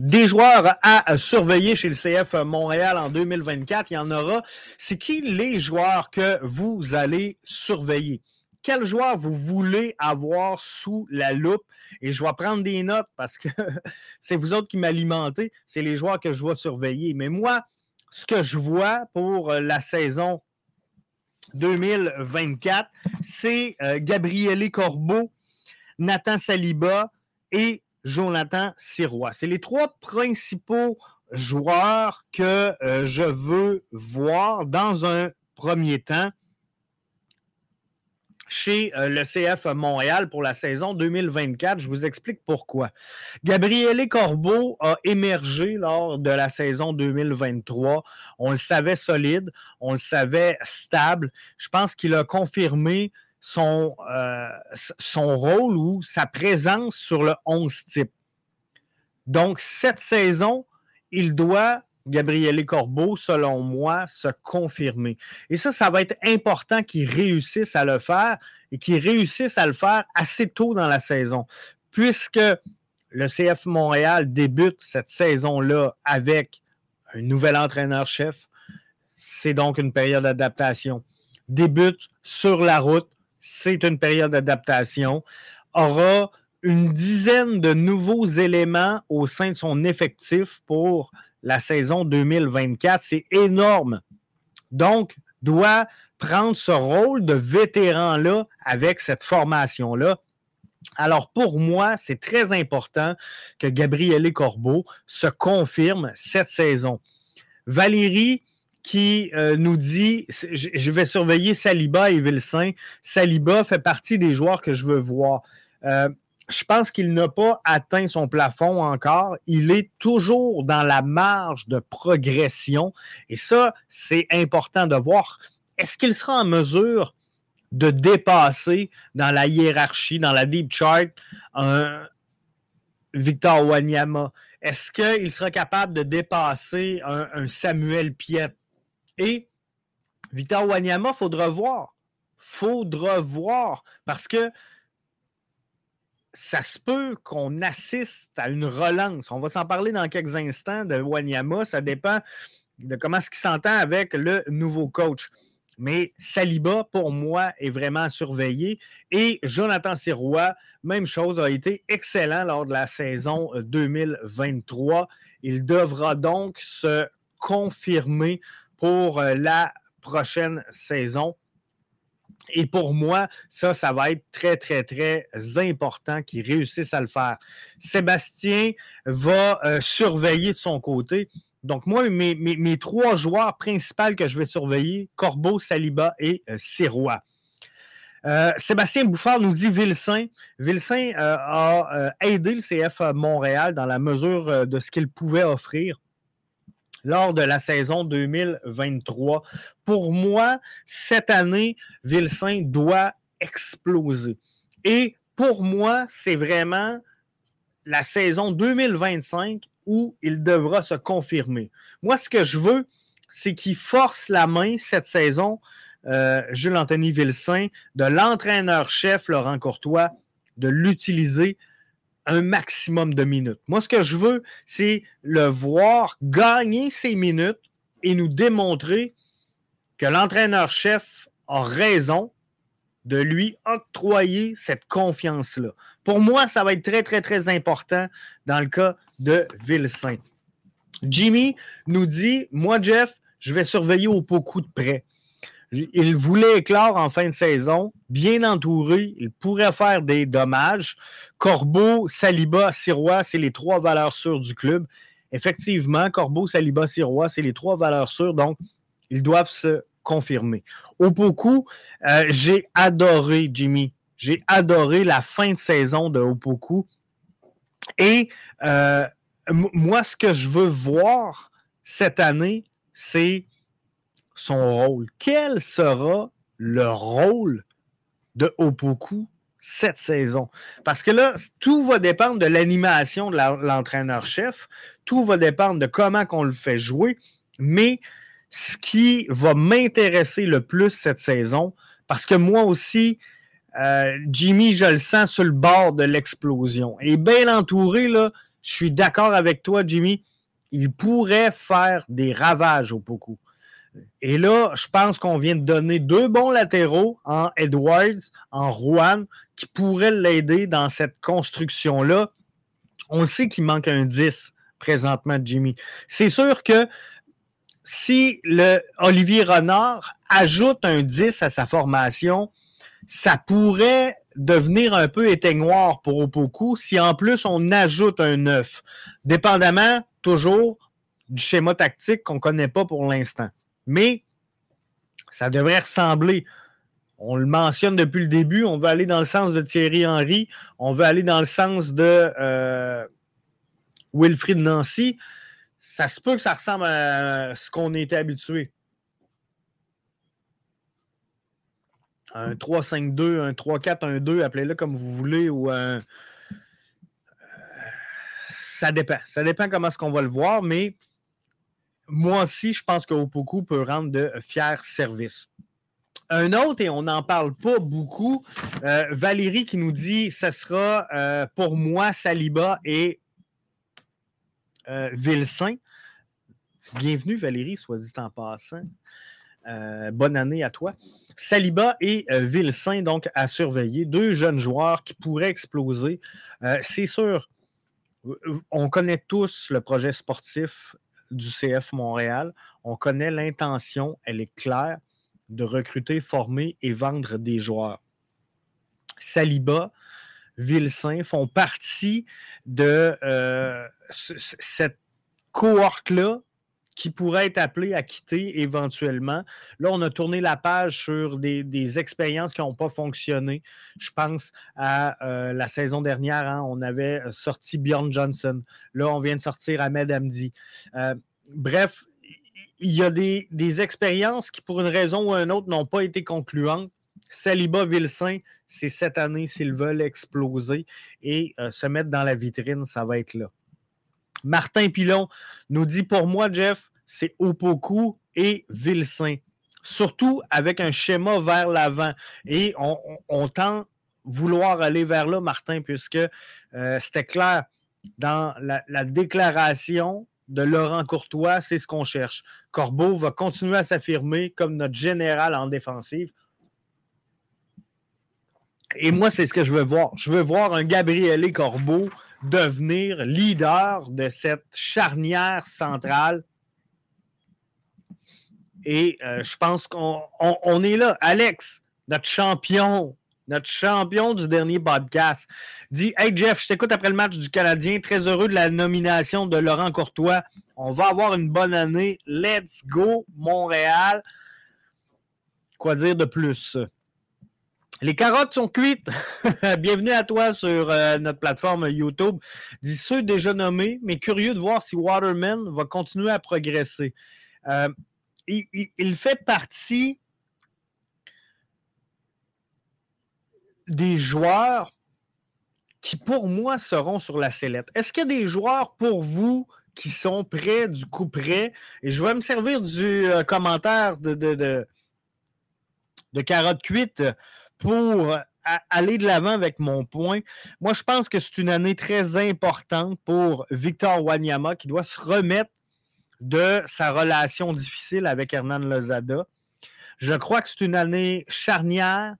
des joueurs à surveiller chez le CF Montréal en 2024. Il y en aura. C'est qui les joueurs que vous allez surveiller? Quel joueur vous voulez avoir sous la loupe? Et je vais prendre des notes parce que c'est vous autres qui m'alimentez. C'est les joueurs que je vais surveiller. Mais moi, ce que je vois pour la saison 2024, c'est euh, Gabriele Corbeau, Nathan Saliba et Jonathan Sirois. C'est les trois principaux joueurs que euh, je veux voir dans un premier temps chez euh, le CF Montréal pour la saison 2024. Je vous explique pourquoi. Gabriele Corbeau a émergé lors de la saison 2023. On le savait solide, on le savait stable. Je pense qu'il a confirmé son, euh, son rôle ou sa présence sur le 11 type. Donc, cette saison, il doit, Gabriele Corbeau, selon moi, se confirmer. Et ça, ça va être important qu'il réussisse à le faire et qu'il réussisse à le faire assez tôt dans la saison, puisque le CF Montréal débute cette saison-là avec un nouvel entraîneur-chef. C'est donc une période d'adaptation. Débute sur la route, c'est une période d'adaptation, aura une dizaine de nouveaux éléments au sein de son effectif pour la saison 2024. C'est énorme. Donc, doit prendre ce rôle de vétéran-là avec cette formation-là. Alors, pour moi, c'est très important que Gabriele Corbeau se confirme cette saison. Valérie, qui euh, nous dit je vais surveiller Saliba et Vilsain. Saliba fait partie des joueurs que je veux voir. Euh, je pense qu'il n'a pas atteint son plafond encore. Il est toujours dans la marge de progression. Et ça, c'est important de voir. Est-ce qu'il sera en mesure de dépasser dans la hiérarchie, dans la deep chart, un Victor Wanyama? Est-ce qu'il sera capable de dépasser un, un Samuel Piet? Et Victor Wanyama, faudra voir. Faudra voir. Parce que ça se peut qu'on assiste à une relance. On va s'en parler dans quelques instants de Wanyama. Ça dépend de comment ce qu'il s'entend avec le nouveau coach. Mais Saliba, pour moi, est vraiment surveillé. Et Jonathan Sirois, même chose, a été excellent lors de la saison 2023. Il devra donc se confirmer pour euh, la prochaine saison. Et pour moi, ça, ça va être très, très, très important qu'il réussisse à le faire. Sébastien va euh, surveiller de son côté. Donc, moi, mes, trois joueurs principaux que je vais surveiller, Corbeau, Saliba et euh, Sirois. Sébastien Bouffard nous dit Vilsain. Vilsain a aidé le CF Montréal dans la mesure de ce qu'il pouvait offrir lors de la saison 2023. Pour moi, cette année, Vilsain doit exploser. Et pour moi, c'est vraiment la saison 2025 où il devra se confirmer. Moi, ce que je veux, c'est qu'il force la main cette saison, euh, Jules-Anthony Vilsain, de l'entraîneur-chef Laurent Courtois, de l'utiliser un maximum de minutes. Moi, ce que je veux, c'est le voir gagner ses minutes et nous démontrer que l'entraîneur-chef a raison de lui octroyer cette confiance-là. Pour moi, ça va être très, très, très important dans le cas de Vilsaint. Jimmy nous dit Moi, Jeff, je vais surveiller au beaucoup de près. Il voulait éclore en fin de saison, bien entouré. Il pourrait faire des dommages. Corbeau, Saliba, Sirois, c'est les trois valeurs sûres du club. Effectivement, Corbeau, Saliba, Sirois, c'est les trois valeurs sûres. Donc, ils doivent se confirmer. Au euh, j'ai adoré Jimmy. J'ai adoré la fin de saison de Opoku. Et euh, moi, ce que je veux voir cette année, c'est son rôle. Quel sera le rôle de Opoku cette saison? Parce que là, tout va dépendre de l'animation de l'entraîneur-chef, tout va dépendre de comment on le fait jouer, mais ce qui va m'intéresser le plus cette saison, parce que moi aussi, euh, Jimmy, je le sens sur le bord de l'explosion. Et bien entouré, là, je suis d'accord avec toi, Jimmy. Il pourrait faire des ravages au. Et là, je pense qu'on vient de donner deux bons latéraux en Edwards, en Juan, qui pourraient l'aider dans cette construction-là. On sait qu'il manque un 10 présentement, Jimmy. C'est sûr que si Olivier Renard ajoute un 10 à sa formation, ça pourrait devenir un peu éteignoir pour Opoku si en plus on ajoute un 9, dépendamment toujours du schéma tactique qu'on ne connaît pas pour l'instant. Mais ça devrait ressembler. On le mentionne depuis le début, on veut aller dans le sens de Thierry Henry, on veut aller dans le sens de euh, Wilfried Nancy. Ça se peut que ça ressemble à ce qu'on était habitué. Un 3-5-2, un 3-4-1-2, appelez-le comme vous voulez, ou un. Euh, ça dépend. Ça dépend comment est-ce qu'on va le voir, mais moi aussi, je pense que Opoku peut rendre de fiers services. Un autre, et on n'en parle pas beaucoup, euh, Valérie qui nous dit ce sera euh, pour moi Saliba et euh. Bienvenue Valérie, soit dit en passant. bonne année à toi. Saliba et Vilsain, donc à surveiller, deux jeunes joueurs qui pourraient exploser. C'est sûr, on connaît tous le projet sportif du CF Montréal. On connaît l'intention, elle est claire, de recruter, former et vendre des joueurs. Saliba, Vilsain font partie de euh, cette cohorte-là qui pourrait être appelé à quitter éventuellement. Là, on a tourné la page sur des, expériences qui n'ont pas fonctionné. Je pense à euh, la saison dernière, hein, on avait sorti Bjorn Johnson. Là, on vient de sortir Ahmed Hamdi. Euh, bref, il y a des, expériences qui, pour une raison ou une autre, n'ont pas été concluantes. Saliba Vilsain, c'est cette année s'ils veulent exploser et euh, se mettre dans la vitrine, ça va être là. Martin Pilon nous dit pour moi, Jeff, c'est Opoku et Vilsain. Surtout avec un schéma vers l'avant. Et on, tend vouloir aller vers là, Martin, puisque euh, c'était clair dans la, déclaration de Laurent Courtois, c'est ce qu'on cherche. Corbeau va continuer à s'affirmer comme notre général en défensive. Et moi, c'est ce que je veux voir. Je veux voir un Gabriel Corbeau devenir leader de cette charnière centrale et euh, je pense qu'on est là. Alex, notre champion, notre champion du dernier podcast, dit Hey Jeff, je t'écoute après le match du Canadien. Très heureux de la nomination de Laurent Courtois. On va avoir une bonne année. Let's go, Montréal. Quoi dire de plus? Les carottes sont cuites. Bienvenue à toi sur euh, notre plateforme YouTube. Dis ceux déjà nommés, mais curieux de voir si Waterman va continuer à progresser. Euh, il, fait partie des joueurs qui, pour moi, seront sur la sellette. Est-ce qu'il y a des joueurs pour vous qui sont près du coup près? Et je vais me servir du euh, commentaire de, de, de, pour aller de l'avant avec mon point. Moi, je pense que c'est une année très importante pour Victor Wanyama qui doit se remettre de sa relation difficile avec Hernan Lozada. Je crois que c'est une année charnière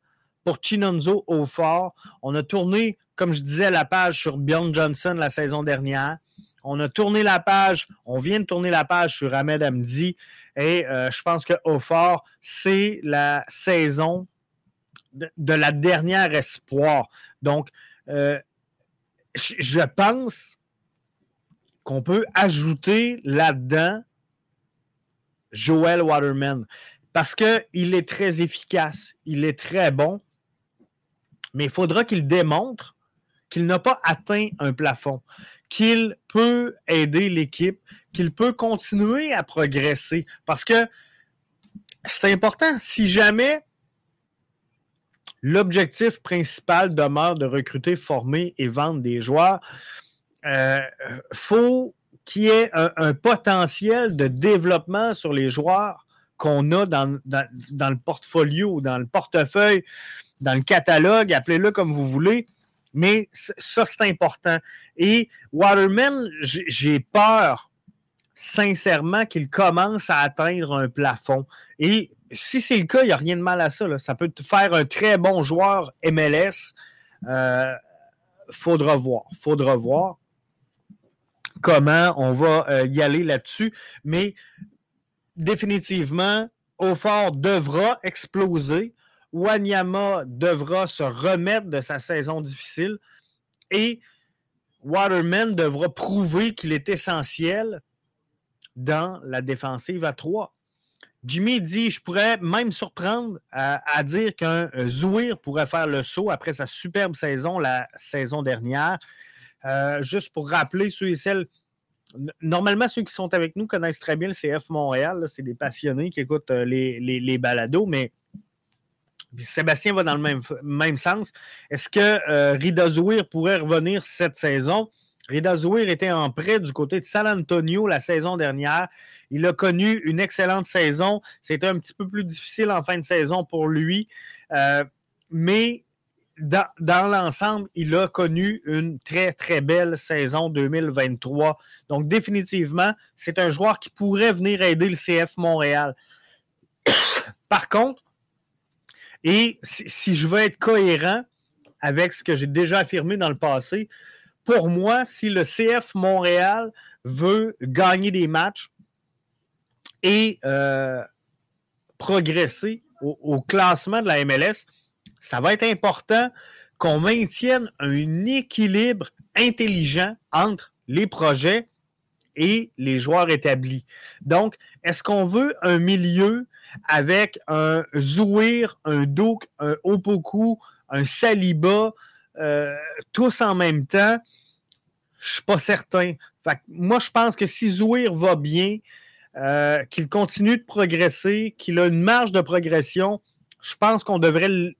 pour Chinonzo au fort. On a tourné, comme je disais, la page sur Bjorn Johnson la saison dernière. On a tourné la page, on vient de tourner la page sur Ahmed Hamdi. Et euh, je pense que au fort, c'est la saison de, la dernière espoir. Donc, euh, je pense qu'on peut ajouter là-dedans Joel Waterman. Parce qu'il est très efficace, il est très bon, mais il faudra qu'il démontre qu'il n'a pas atteint un plafond, qu'il peut aider l'équipe, qu'il peut continuer à progresser. Parce que c'est important. Si jamais l'objectif principal demeure de recruter, former et vendre des joueurs, euh, faut qu'il y ait un, potentiel de développement sur les joueurs qu'on a dans, le portfolio, dans le portefeuille, dans le catalogue, appelez-le comme vous voulez. Mais ça, c'est important. Et Waterman, j'ai peur, sincèrement, qu'il commence à atteindre un plafond. Et si c'est le cas, il n'y a rien de mal à ça. Ça peut faire un très bon joueur MLS. Euh, faudra voir. Faudra voir comment on va euh, y aller là-dessus. Mais définitivement, Aufort devra exploser. Wanyama devra se remettre de sa saison difficile et Waterman devra prouver qu'il est essentiel dans la défensive à 3. Jimmy dit Je pourrais même surprendre à, dire qu'un Zouir pourrait faire le saut après sa superbe saison la saison dernière. Euh, juste pour rappeler ceux et celles normalement, ceux qui sont avec nous connaissent très bien le CF Montréal. C'est des passionnés qui écoutent euh, les, les, balados, mais Sébastien va dans le même, sens. Est-ce que euh, Rida Zouir pourrait revenir cette saison? Rida Zouir était en prêt du côté de San Antonio la saison dernière. Il a connu une excellente saison. C'était un petit peu plus difficile en fin de saison pour lui. Euh, mais dans, l'ensemble, il a connu une très, très belle saison 2023. Donc, définitivement, c'est un joueur qui pourrait venir aider le CF Montréal. Par contre, et si, je veux être cohérent avec ce que j'ai déjà affirmé dans le passé, pour moi, si le CF Montréal veut gagner des matchs et euh, progresser au classement de la MLS, ça va être important qu'on maintienne un équilibre intelligent entre les projets et les joueurs établis. Donc, est-ce qu'on veut un milieu avec un Zouir, un Douk, un Opoku, un Saliba, euh, tous en même temps? Je suis pas certain. moi, je pense que si Zouir va bien, euh, qu'il continue de progresser, qu'il a une marge de progression, je pense qu'on devrait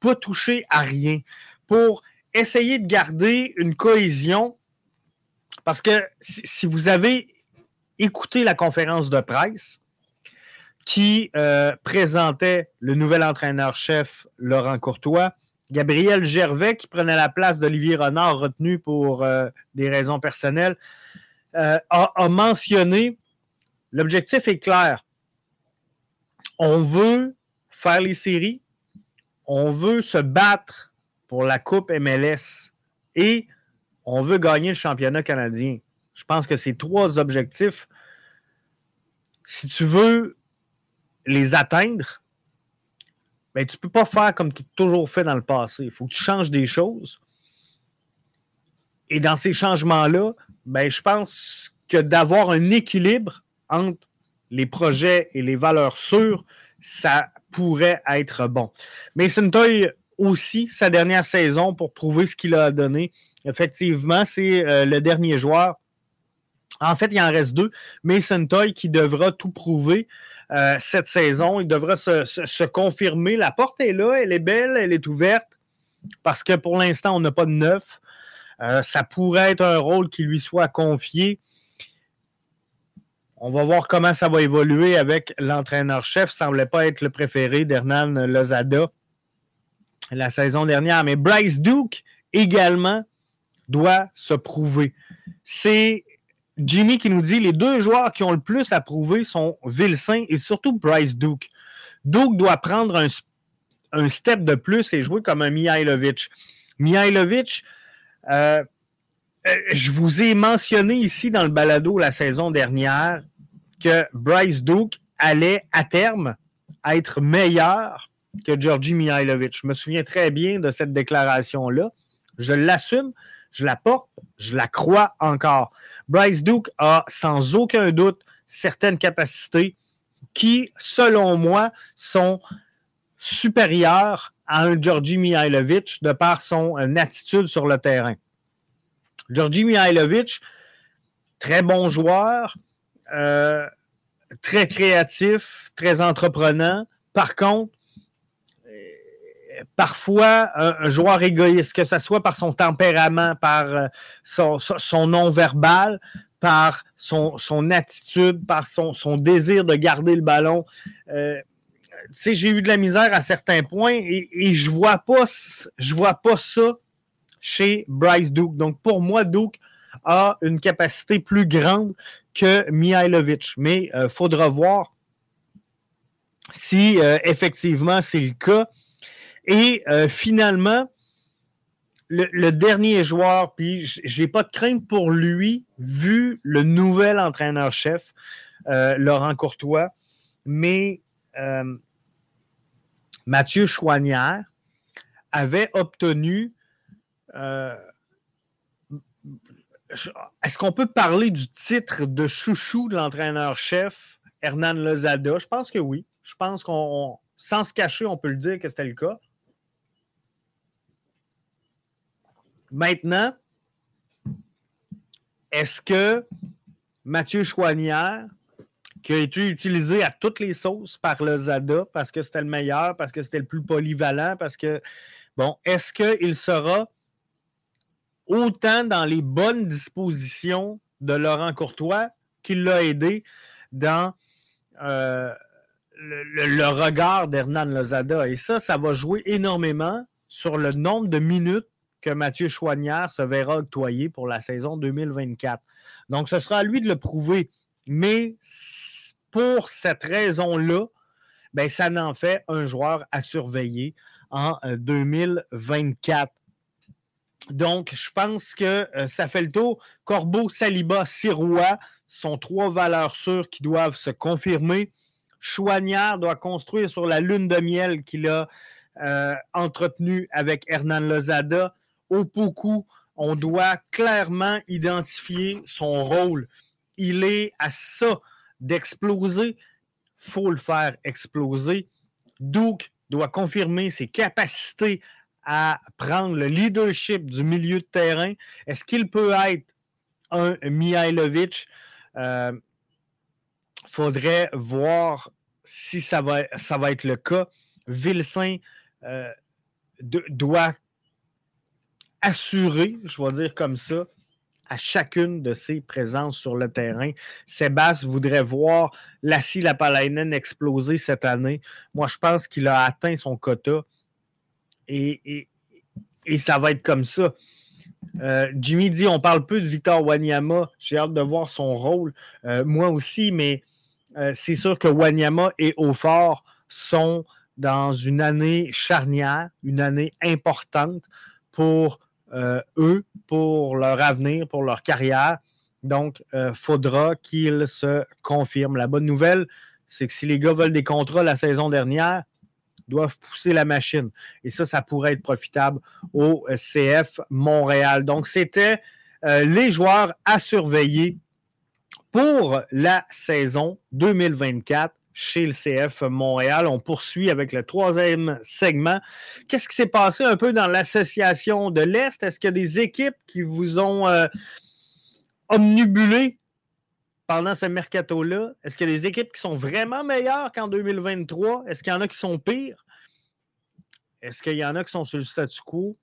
pas toucher à rien pour essayer de garder une cohésion. Parce que si, vous avez écouté la conférence de presse qui euh, présentait le nouvel entraîneur-chef Laurent Courtois, Gabriel Gervais, qui prenait la place d'Olivier Renard, retenu pour euh, des raisons personnelles, euh, a mentionné l'objectif est clair. On veut faire les séries, on veut se battre pour la Coupe MLS et on veut gagner le championnat canadien. Je pense que ces trois objectifs, si tu veux les atteindre, ben, tu ne peux pas faire comme tu as toujours fait dans le passé. Il faut que tu changes des choses. Et dans ces changements-là, ben, je pense que d'avoir un équilibre entre les projets et les valeurs sûres, ça pourrait être bon. Mason Toy aussi, sa dernière saison, pour prouver ce qu'il a donné. Effectivement, c'est euh, le dernier joueur. En fait, il en reste deux. Mason Toy qui devra tout prouver euh, cette saison. Il devra se, confirmer. La porte est là, elle est belle, elle est ouverte. Parce que pour l'instant, on n'a pas de neuf. Euh, ça pourrait être un rôle qui lui soit confié. On va voir comment ça va évoluer avec l'entraîneur-chef. Semblait pas être le préféré d'Hernan Lozada la saison dernière. Mais Bryce Duke également doit se prouver. C'est Jimmy qui nous dit les deux joueurs qui ont le plus à prouver sont Vilsain et surtout Bryce Duke. Duke doit prendre un, step de plus et jouer comme un Mihailovic. Mihailovic, euh, euh, je vous ai mentionné ici dans le balado la saison dernière que Bryce Duke allait à terme être meilleur que Georgi Mihailovic. Je me souviens très bien de cette déclaration-là. Je l'assume, je la porte, je la crois encore. Bryce Duke a sans aucun doute certaines capacités qui, selon moi, sont supérieures à un Georgi Mihailovic de par son euh, attitude sur le terrain. Georgi Mihailovic, très bon joueur, euh, très créatif, très entreprenant. Par contre, parfois un, joueur égoïste, que ce soit par son tempérament, par euh, son, non-verbal, par son, attitude, par son, désir de garder le ballon. j'ai eu de la misère à certains points et, je vois pas, je vois pas ça chez Bryce Duke. Donc, pour moi, Duke a une capacité plus grande que Mihailovic. Mais il faudra voir si effectivement c'est le cas. Et finalement, le, dernier joueur, puis je n'ai pas de crainte pour lui, vu le nouvel entraîneur-chef, euh, Laurent Courtois, mais euh, Mathieu Chouanière avait obtenu. Euh, est-ce qu'on peut parler du titre de chouchou de l'entraîneur-chef Hernan Lozada? Je pense que oui. Je pense qu'on, sans se cacher, on peut le dire que c'était le cas. Maintenant, est-ce que Mathieu Chouanière, qui a été utilisé à toutes les sauces par le Zada parce que c'était le meilleur, parce que c'était le plus polyvalent, parce que, bon, est-ce qu'il sera autant dans les bonnes dispositions de Laurent Courtois qu'il l'a aidé dans euh, le, regard d'Hernan Lozada? Et ça, ça va jouer énormément sur le nombre de minutes que Mathieu Chouanière se verra octroyer pour la saison 2024. Donc, ce sera à lui de le prouver. Mais pour cette raison-là, ben, ça n'en fait un joueur à surveiller en 2024. Euh, Donc, je pense que euh, ça fait le tour. Corbeau, Saliba, Sirois sont trois valeurs sûres qui doivent se confirmer. Chouanière doit construire sur la lune de miel qu'il a euh, entretenue avec Hernan Lozada au beaucoup, on doit clairement identifier son rôle. Il est à ça d'exploser. Faut le faire exploser. Duke doit confirmer ses capacités à prendre le leadership du milieu de terrain. Est-ce qu'il peut être un Mihailovic? Il euh, faudrait voir si ça va, être le cas. Vilsain euh, doit assuré, je vais dire comme ça, à chacune de ses présences sur le terrain. Sébastien voudrait voir Lassie Lapalainen exploser cette année. Moi, je pense qu'il a atteint son quota et, ça va être comme ça. Euh, Jimmy dit on parle peu de Victor Wanyama. J'ai hâte de voir son rôle. Euh, moi aussi, mais euh, c'est sûr que Wanyama et Aufort sont dans une année charnière, une année importante pour euh, eux, pour leur avenir, pour leur carrière. Donc, il euh, faudra qu'ils se confirment. La bonne nouvelle, c'est que si les gars veulent des contrats la saison dernière, doivent pousser la machine. Et ça, ça pourrait être profitable au CF Montréal. Donc, c'était euh, les joueurs à surveiller pour la saison 2024 chez le CF Montréal. On poursuit avec le troisième segment. Qu'est-ce qui s'est passé un peu dans l'association de l'Est? Est-ce qu'il y a des équipes qui vous ont euh, omnibulé pendant ce mercato-là? Est-ce qu'il y a des équipes qui sont vraiment meilleures qu'en 2023? Est-ce qu'il y en a qui sont pires? Est-ce qu'il y en a qui sont sur le statu quo?